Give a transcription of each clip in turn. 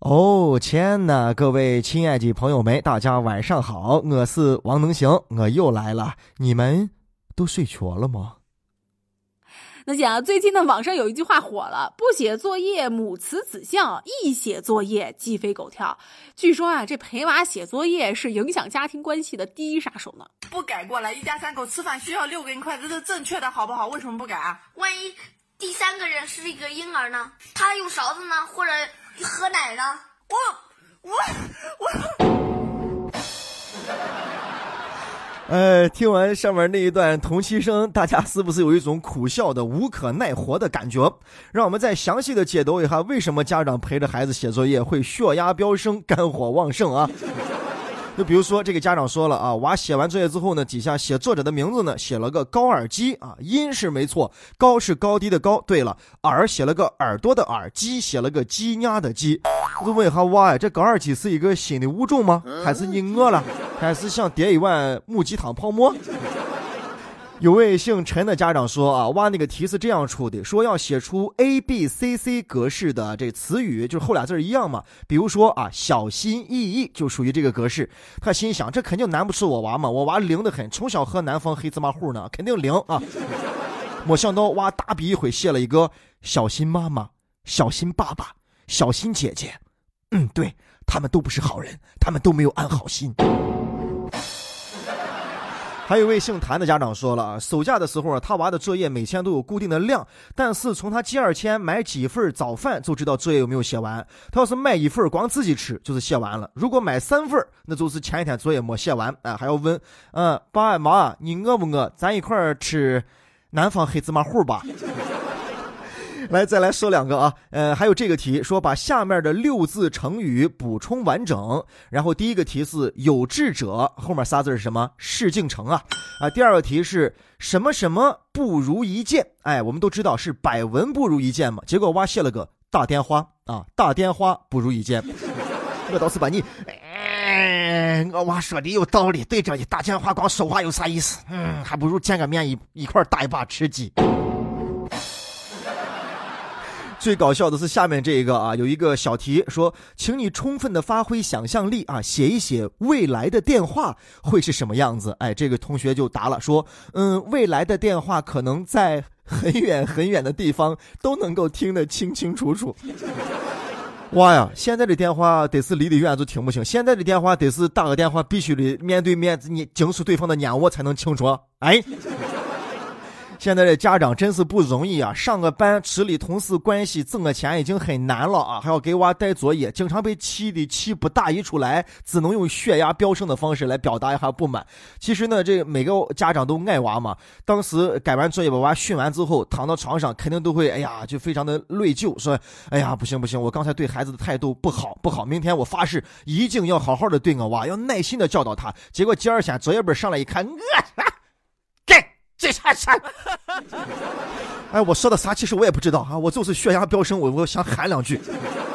哦天呐，各位亲爱的朋友们，大家晚上好，我是王能行，我又来了，你们都睡着了吗？那讲最近呢，网上有一句话火了：“不写作业母慈子孝，一写作业鸡飞狗跳。”据说啊，这陪娃写作业是影响家庭关系的第一杀手呢。不改过来，一家三口吃饭需要六根筷子，这是正确的，好不好？为什么不改啊？万一第三个人是一个婴儿呢？他用勺子呢，或者？喝奶呢？我我我。哎，听完上面那一段同期声，大家是不是有一种苦笑的无可奈何的感觉？让我们再详细的解读一下，为什么家长陪着孩子写作业会血压飙升、肝火旺盛啊？就比如说，这个家长说了啊，娃写完作业之后呢，底下写作者的名字呢，写了个高尔基啊，音是没错，高是高低的高。对了，耳写了个耳朵的耳，鸡写了个鸡鸭的鸡。我就问一下娃呀，这高尔基是一个新的物种吗？还是你饿了？还是想叠一碗木鸡汤泡馍？有位姓陈的家长说啊，哇，那个题是这样出的，说要写出 A B C C 格式的这词语，就是后俩字一样嘛。比如说啊，小心翼翼就属于这个格式。他心想，这肯定难不住我娃嘛，我娃灵得很，从小喝南方黑芝麻糊呢，肯定灵啊。没想到娃大笔一挥写了一个小心妈妈、小心爸爸、小心姐姐。嗯，对他们都不是好人，他们都没有安好心。还有位姓谭的家长说了啊，暑假的时候啊他娃的作业每天都有固定的量，但是从他第二天买几份早饭就知道作业有没有写完。他要是买一份光自己吃，就是写完了；如果买三份，那就是前一天作业没写完啊，还要问，嗯，爸妈，你饿不饿？咱一块儿吃南方黑芝麻糊吧。来，再来说两个啊，呃，还有这个题，说把下面的六字成语补充完整。然后第一个题是有志者，后面仨字是什么？事竟成啊啊。第二个题是什么什么不如一见？哎，我们都知道是百闻不如一见嘛。结果娃写了个大电话啊，大电话不如一见。我倒是把你，哎，我娃说的有道理，对着你打电话光说话有啥意思？嗯，还不如见个面一一块打一把吃鸡。最搞笑的是下面这一个啊，有一个小题说，请你充分的发挥想象力啊，写一写未来的电话会是什么样子。哎，这个同学就答了说，嗯，未来的电话可能在很远很远的地方都能够听得清清楚楚。哇呀，现在的电话得是离得远就听不清，现在的电话得是打个电话必须得面对面，你惊出对方的眼窝才能清楚。哎。现在的家长真是不容易啊！上个班处理同事关系挣个钱已经很难了啊，还要给娃带作业，经常被气的气不打一出来，只能用血压飙升的方式来表达一下不满。其实呢，这每个家长都爱娃嘛。当时改完作业把娃训完之后，躺到床上肯定都会哎呀，就非常的内疚，说哎呀不行不行，我刚才对孩子的态度不好不好，明天我发誓一定要好好的对我娃，要耐心的教导他。结果第二天作业本上来一看，我。这啥啥？哎，我说的啥？其实我也不知道啊，我就是血压飙升，我我想喊两句。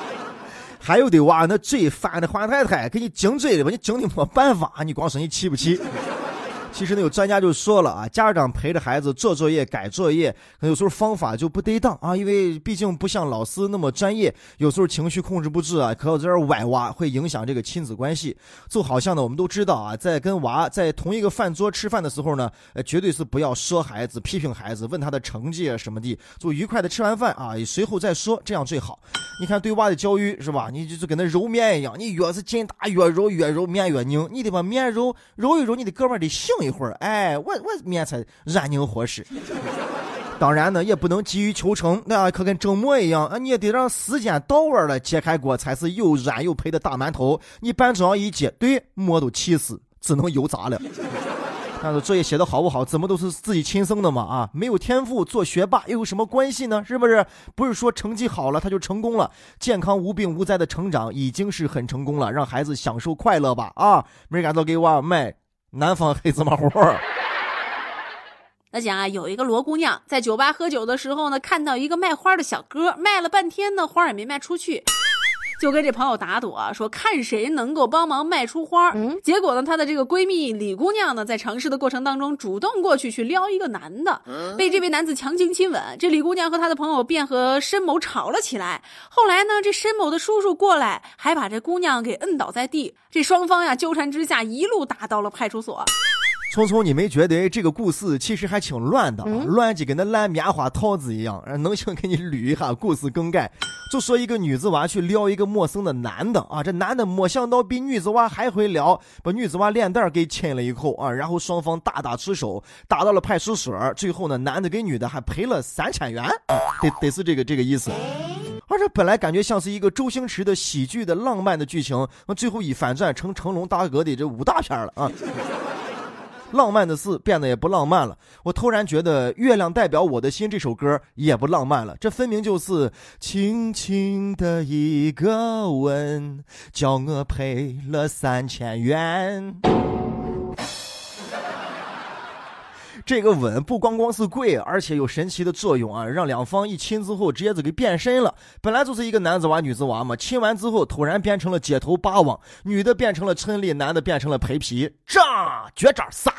还有的娃，那嘴翻的换太太，给你紧嘴的吧，你紧的没办法，你光说你气不气？其实呢，有专家就说了啊，家长陪着孩子做作业、改作业，可能有时候方法就不得当啊，因为毕竟不像老师那么专业，有时候情绪控制不住啊，可有点崴娃，会影响这个亲子关系。就好像呢，我们都知道啊，在跟娃在同一个饭桌吃饭的时候呢，呃，绝对是不要说孩子、批评孩子、问他的成绩啊什么的，就愉快的吃完饭啊，随后再说，这样最好。你看对娃的教育是吧？你就就跟那揉面一样，你越是劲大越揉，越揉面越拧，你得把面揉揉一揉，你的哥们儿得醒。一会儿，哎，我我面才软硬合适。当然呢，也不能急于求成，那可跟蒸馍一样啊，你也得让时间到位了，揭开锅才是又软又肥的大馒头。你半中央一揭，对，馍都气死，只能油炸了。但是作业写的好不好，怎么都是自己亲生的嘛啊，没有天赋做学霸又有什么关系呢？是不是？不是说成绩好了他就成功了，健康无病无灾的成长已经是很成功了，让孩子享受快乐吧啊！没赶到给我卖。南方黑芝麻糊。那讲啊，有一个罗姑娘在酒吧喝酒的时候呢，看到一个卖花的小哥，卖了半天呢，花也没卖出去。就跟这朋友打赌啊，说看谁能够帮忙卖出花。嗯，结果呢，她的这个闺蜜李姑娘呢，在尝试的过程当中，主动过去去撩一个男的，被这位男子强行亲吻。这李姑娘和她的朋友便和申某吵了起来。后来呢，这申某的叔叔过来，还把这姑娘给摁倒在地。这双方呀纠缠之下，一路打到了派出所。聪聪，你没觉得这个故事其实还挺乱的，乱的跟那烂棉花套子一样？能行给你捋一下故事梗概。就说一个女子娃去撩一个陌生的男的啊，这男的没想到比女子娃还会撩，把女子娃脸蛋给亲了一口啊，然后双方大打出手，打到了派出所。最后呢，男的给女的还赔了三千元，得得是这个这个意思。而这本来感觉像是一个周星驰的喜剧的浪漫的剧情，最后一反转成成龙大哥的这武大片了啊！浪漫的事变得也不浪漫了。我突然觉得《月亮代表我的心》这首歌也不浪漫了，这分明就是轻轻的一个吻，叫我赔了三千元。这个吻不光光是贵，而且有神奇的作用啊！让两方一亲之后，直接就给变身了。本来就是一个男子娃、女子娃嘛，亲完之后突然变成了街头霸王，女的变成了陈丽，男的变成了裴皮，炸绝招撒。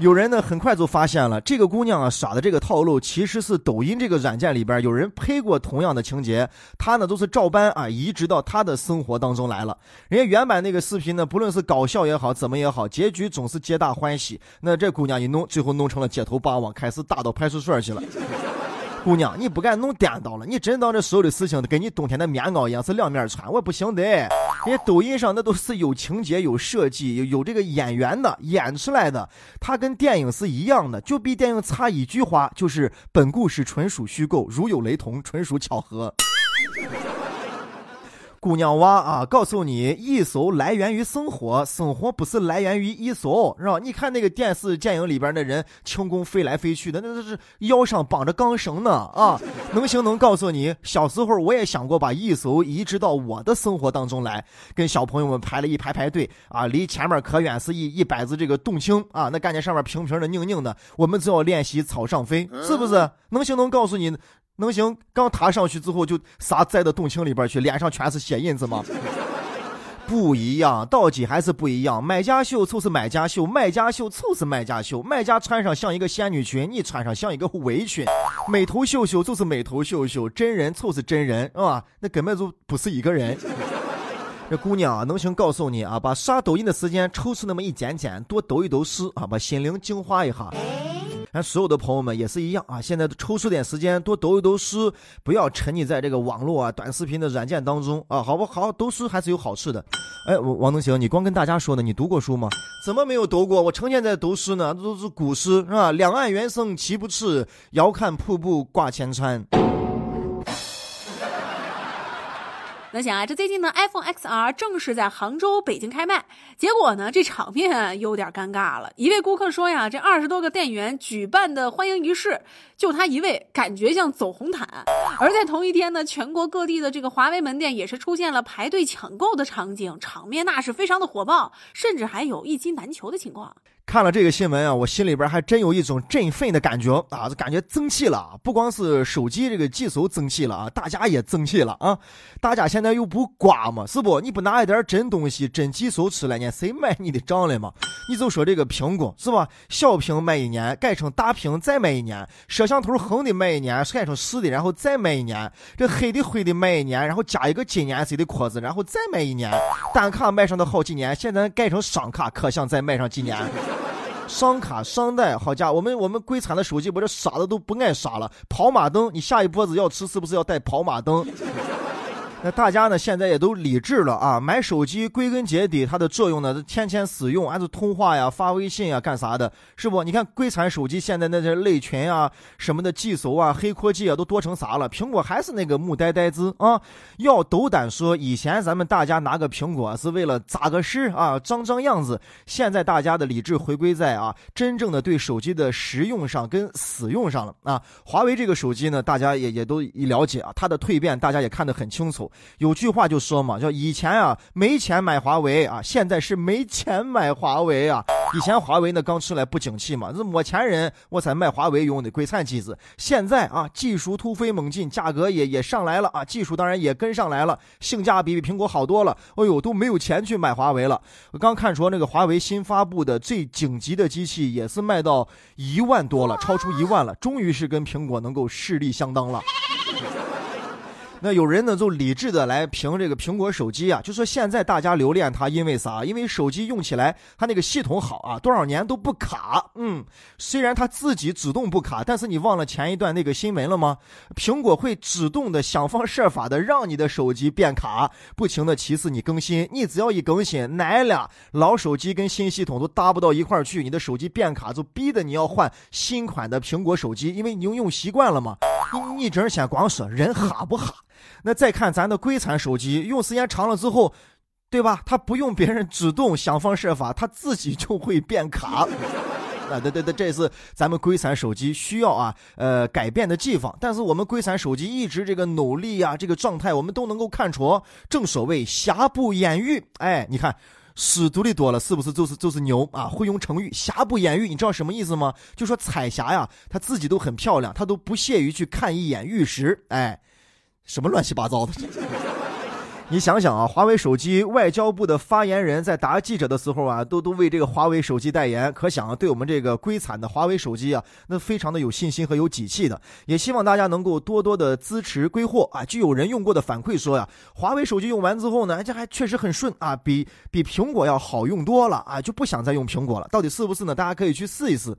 有人呢，很快就发现了这个姑娘啊耍的这个套路，其实是抖音这个软件里边有人拍过同样的情节，她呢都是照搬啊移植到她的生活当中来了。人家原版那个视频呢，不论是搞笑也好，怎么也好，结局总是皆大欢喜。那这姑娘一弄，最后弄成了街头霸王，开始打到派出所去了。姑娘，你不敢弄颠倒了，你真当这所有的事情跟你冬天的棉袄一样是两面穿，我不行的。人家抖音上那都是有情节、有设计、有有这个演员的演出来的，它跟电影是一样的，就比电影差一句话，就是本故事纯属虚构，如有雷同，纯属巧合。姑娘娃啊，告诉你，艺术来源于生活，生活不是来源于艺术，是吧？你看那个电视电影里边的人，轻功飞来飞去的，那都是腰上绑着钢绳呢啊！能行能告诉你，小时候我也想过把艺术移植到我的生活当中来，跟小朋友们排了一排排队啊，离前面可远是一一百只这个洞青啊，那感觉上面平平的、硬硬的，我们只要练习草上飞，是不是？能行能告诉你。能行？刚踏上去之后就撒栽到洞青里边去，脸上全是血印子吗？不一样，到底还是不一样。买家秀就是买家秀，卖家秀就是卖家秀。卖家穿上像一个仙女裙，你穿上像一个围裙。美图秀秀就是美图秀秀，真人就是真人，是吧？那根本就不是一个人。这姑娘啊，能行告诉你啊，把刷抖音的时间抽出那么一点点，多抖一抖诗啊，把心灵净化一下。咱所有的朋友们也是一样啊！现在抽出点时间，多读一读书，不要沉溺在这个网络啊、短视频的软件当中啊，好不好？读书还是有好处的。哎，王能行，你光跟大家说呢，你读过书吗？怎么没有读过？我成天在读诗呢，这都是古诗是吧？两岸猿声啼不住，遥看瀑布挂前川。那想啊，这最近呢，iPhone XR 正式在杭州、北京开卖，结果呢，这场面有点尴尬了。一位顾客说呀，这二十多个店员举办的欢迎仪式，就他一位，感觉像走红毯。而在同一天呢，全国各地的这个华为门店也是出现了排队抢购的场景，场面那是非常的火爆，甚至还有一机难求的情况。看了这个新闻啊，我心里边还真有一种振奋的感觉啊，就感觉争气了。不光是手机这个技术争气了啊，大家也争气了啊。大家现在又不刮嘛，是不？你不拿一点真东西、真技术出来呢，谁买你的账了嘛？你就说这个苹果是吧？小屏卖一年，改成大屏再卖一年，摄像头横的卖一年，改成竖的，然后再卖一年。这黑的灰的卖一年，然后加一个今年谁的壳子，然后再卖一年。单卡卖上的好几年，现在改成双卡，可想再卖上几年。双卡双待，好家伙，我们我们贵产的手机，我这傻的都不爱傻了。跑马灯，你下一波子要吃，是不是要带跑马灯？那大家呢，现在也都理智了啊！买手机归根结底，它的作用呢，天天使用，还是通话呀、发微信呀、干啥的，是不？你看国产手机现在那些类群啊、什么的技术啊、黑科技啊，都多成啥了？苹果还是那个木呆呆子啊！要斗胆说，以前咱们大家拿个苹果是为了咋个事啊、装装样子，现在大家的理智回归在啊，真正的对手机的实用上跟使用上了啊！华为这个手机呢，大家也也都了解啊，它的蜕变大家也看得很清楚。有句话就说嘛，叫以前啊没钱买华为啊，现在是没钱买华为啊。以前华为呢刚出来不景气嘛，这没钱人我才买华为用的，鬼惨机子。现在啊技术突飞猛进，价格也也上来了啊，技术当然也跟上来了，性价比比苹果好多了。哎呦，都没有钱去买华为了。我刚看说那个华为新发布的最顶级的机器也是卖到一万多了，超出一万了，终于是跟苹果能够势力相当了。那有人呢就理智的来评这个苹果手机啊，就说现在大家留恋它，因为啥？因为手机用起来它那个系统好啊，多少年都不卡。嗯，虽然它自己自动不卡，但是你忘了前一段那个新闻了吗？苹果会主动的想方设法的让你的手机变卡，不停的提示你更新。你只要一更新，奶了，老手机跟新系统都搭不到一块儿去，你的手机变卡就逼得你要换新款的苹果手机，因为你用用习惯了嘛。你你整先光说人哈不哈？那再看咱的国产手机，用时间长了之后，对吧？它不用别人主动想方设法，它自己就会变卡。啊，对对对，这是咱们国产手机需要啊，呃，改变的地方。但是我们国产手机一直这个努力啊，这个状态我们都能够看出。正所谓瑕不掩瑜，哎，你看书读的多了，是不是就是就是牛啊？会用成语“瑕不掩玉”，你知道什么意思吗？就说彩霞呀，她自己都很漂亮，她都不屑于去看一眼玉石，哎。什么乱七八糟的？你想想啊，华为手机外交部的发言人在答记者的时候啊，都都为这个华为手机代言，可想啊对我们这个归惨的华为手机啊，那非常的有信心和有底气的。也希望大家能够多多的支持归货啊。就有人用过的反馈说呀，华为手机用完之后呢，这还确实很顺啊，比比苹果要好用多了啊，就不想再用苹果了。到底是不是呢？大家可以去试一试。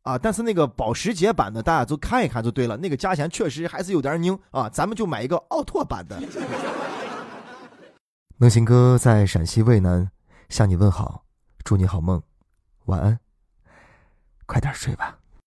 啊，但是那个保时捷版的，大家都看一看就对了。那个价钱确实还是有点拧啊，咱们就买一个奥拓版的。能行哥在陕西渭南向你问好，祝你好梦，晚安，快点睡吧。